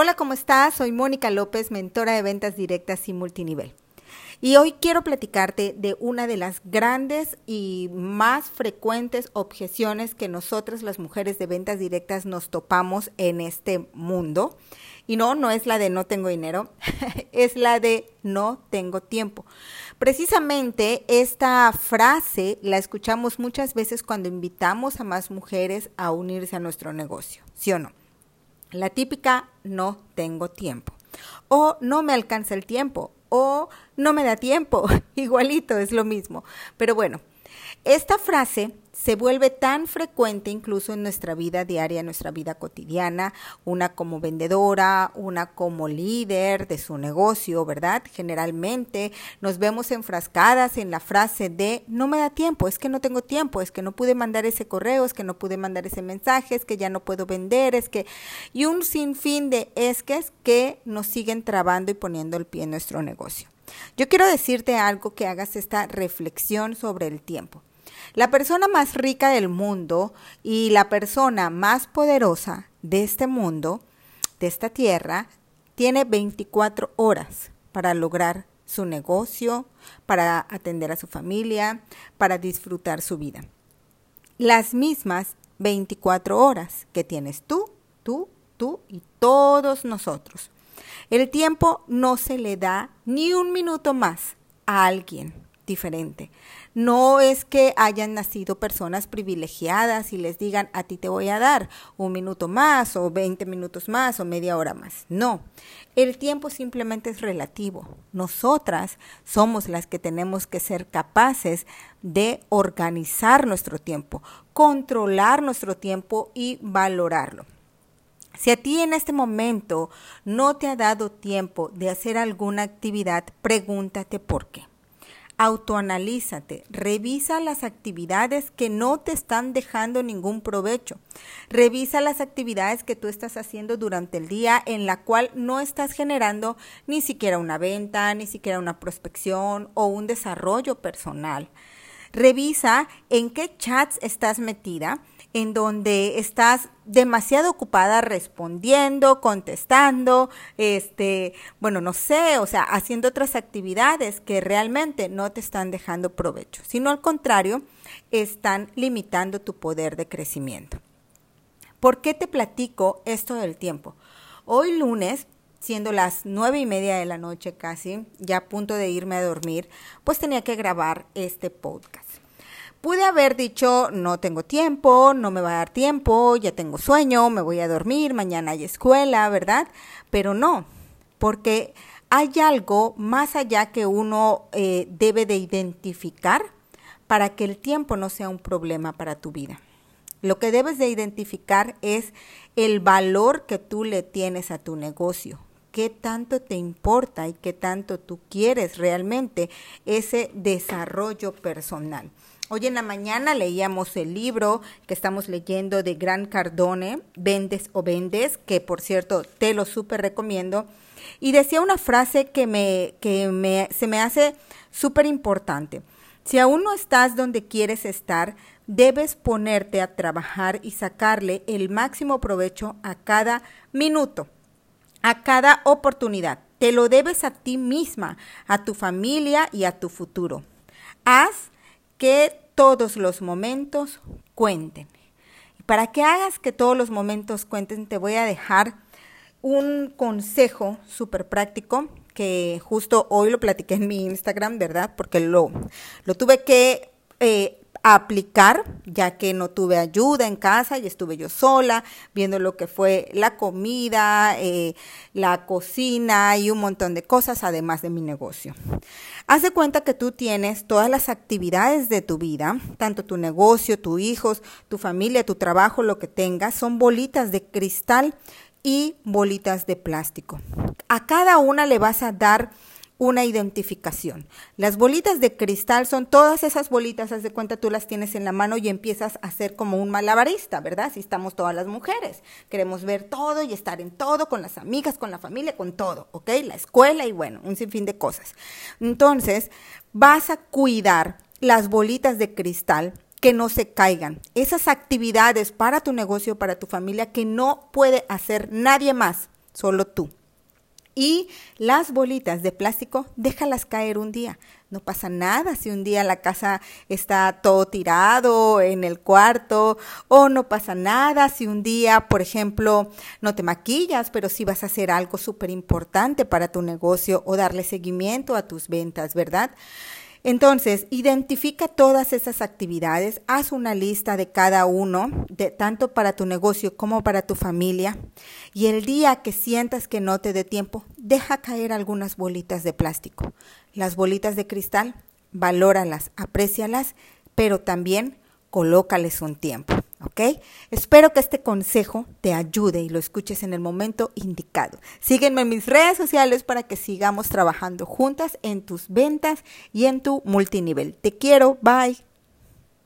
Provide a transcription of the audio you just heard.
Hola, ¿cómo estás? Soy Mónica López, mentora de ventas directas y multinivel. Y hoy quiero platicarte de una de las grandes y más frecuentes objeciones que nosotras las mujeres de ventas directas nos topamos en este mundo. Y no, no es la de no tengo dinero, es la de no tengo tiempo. Precisamente esta frase la escuchamos muchas veces cuando invitamos a más mujeres a unirse a nuestro negocio, ¿sí o no? La típica no tengo tiempo. O no me alcanza el tiempo. O no me da tiempo. Igualito, es lo mismo. Pero bueno, esta frase se vuelve tan frecuente incluso en nuestra vida diaria, en nuestra vida cotidiana, una como vendedora, una como líder de su negocio, ¿verdad? Generalmente nos vemos enfrascadas en la frase de no me da tiempo, es que no tengo tiempo, es que no pude mandar ese correo, es que no pude mandar ese mensaje, es que ya no puedo vender, es que... y un sinfín de esques que nos siguen trabando y poniendo el pie en nuestro negocio. Yo quiero decirte algo que hagas esta reflexión sobre el tiempo. La persona más rica del mundo y la persona más poderosa de este mundo, de esta tierra, tiene 24 horas para lograr su negocio, para atender a su familia, para disfrutar su vida. Las mismas 24 horas que tienes tú, tú, tú y todos nosotros. El tiempo no se le da ni un minuto más a alguien diferente. No es que hayan nacido personas privilegiadas y les digan a ti te voy a dar un minuto más o 20 minutos más o media hora más. No, el tiempo simplemente es relativo. Nosotras somos las que tenemos que ser capaces de organizar nuestro tiempo, controlar nuestro tiempo y valorarlo. Si a ti en este momento no te ha dado tiempo de hacer alguna actividad, pregúntate por qué autoanalízate, revisa las actividades que no te están dejando ningún provecho. Revisa las actividades que tú estás haciendo durante el día en la cual no estás generando ni siquiera una venta, ni siquiera una prospección o un desarrollo personal. Revisa en qué chats estás metida en donde estás demasiado ocupada respondiendo, contestando, este, bueno, no sé, o sea, haciendo otras actividades que realmente no te están dejando provecho, sino al contrario, están limitando tu poder de crecimiento. ¿Por qué te platico esto del tiempo? Hoy lunes siendo las nueve y media de la noche casi, ya a punto de irme a dormir, pues tenía que grabar este podcast. Pude haber dicho, no tengo tiempo, no me va a dar tiempo, ya tengo sueño, me voy a dormir, mañana hay escuela, ¿verdad? Pero no, porque hay algo más allá que uno eh, debe de identificar para que el tiempo no sea un problema para tu vida. Lo que debes de identificar es el valor que tú le tienes a tu negocio, qué tanto te importa y qué tanto tú quieres realmente ese desarrollo personal. Hoy en la mañana leíamos el libro que estamos leyendo de Gran Cardone, Vendes o Vendes, que por cierto te lo súper recomiendo. Y decía una frase que, me, que me, se me hace súper importante. Si aún no estás donde quieres estar, debes ponerte a trabajar y sacarle el máximo provecho a cada minuto, a cada oportunidad. Te lo debes a ti misma, a tu familia y a tu futuro. Haz que todos los momentos cuenten. Para que hagas que todos los momentos cuenten, te voy a dejar un consejo súper práctico que justo hoy lo platiqué en mi Instagram, ¿verdad? Porque lo, lo tuve que eh, aplicar, ya que no tuve ayuda en casa y estuve yo sola viendo lo que fue la comida, eh, la cocina y un montón de cosas, además de mi negocio. Haz de cuenta que tú tienes todas las actividades de tu vida, tanto tu negocio, tus hijos, tu familia, tu trabajo, lo que tengas, son bolitas de cristal y bolitas de plástico. A cada una le vas a dar una identificación. Las bolitas de cristal son todas esas bolitas, haz de cuenta tú las tienes en la mano y empiezas a hacer como un malabarista, ¿verdad? Si estamos todas las mujeres, queremos ver todo y estar en todo, con las amigas, con la familia, con todo, ¿ok? La escuela y bueno, un sinfín de cosas. Entonces, vas a cuidar las bolitas de cristal que no se caigan. Esas actividades para tu negocio, para tu familia, que no puede hacer nadie más solo tú. Y las bolitas de plástico, déjalas caer un día. No pasa nada si un día la casa está todo tirado en el cuarto o no pasa nada si un día, por ejemplo, no te maquillas, pero sí vas a hacer algo súper importante para tu negocio o darle seguimiento a tus ventas, ¿verdad? Entonces, identifica todas esas actividades, haz una lista de cada uno, de, tanto para tu negocio como para tu familia, y el día que sientas que no te dé tiempo, deja caer algunas bolitas de plástico. Las bolitas de cristal, valóralas, aprécialas, pero también colócales un tiempo. ¿Ok? Espero que este consejo te ayude y lo escuches en el momento indicado. Sígueme en mis redes sociales para que sigamos trabajando juntas en tus ventas y en tu multinivel. Te quiero, bye.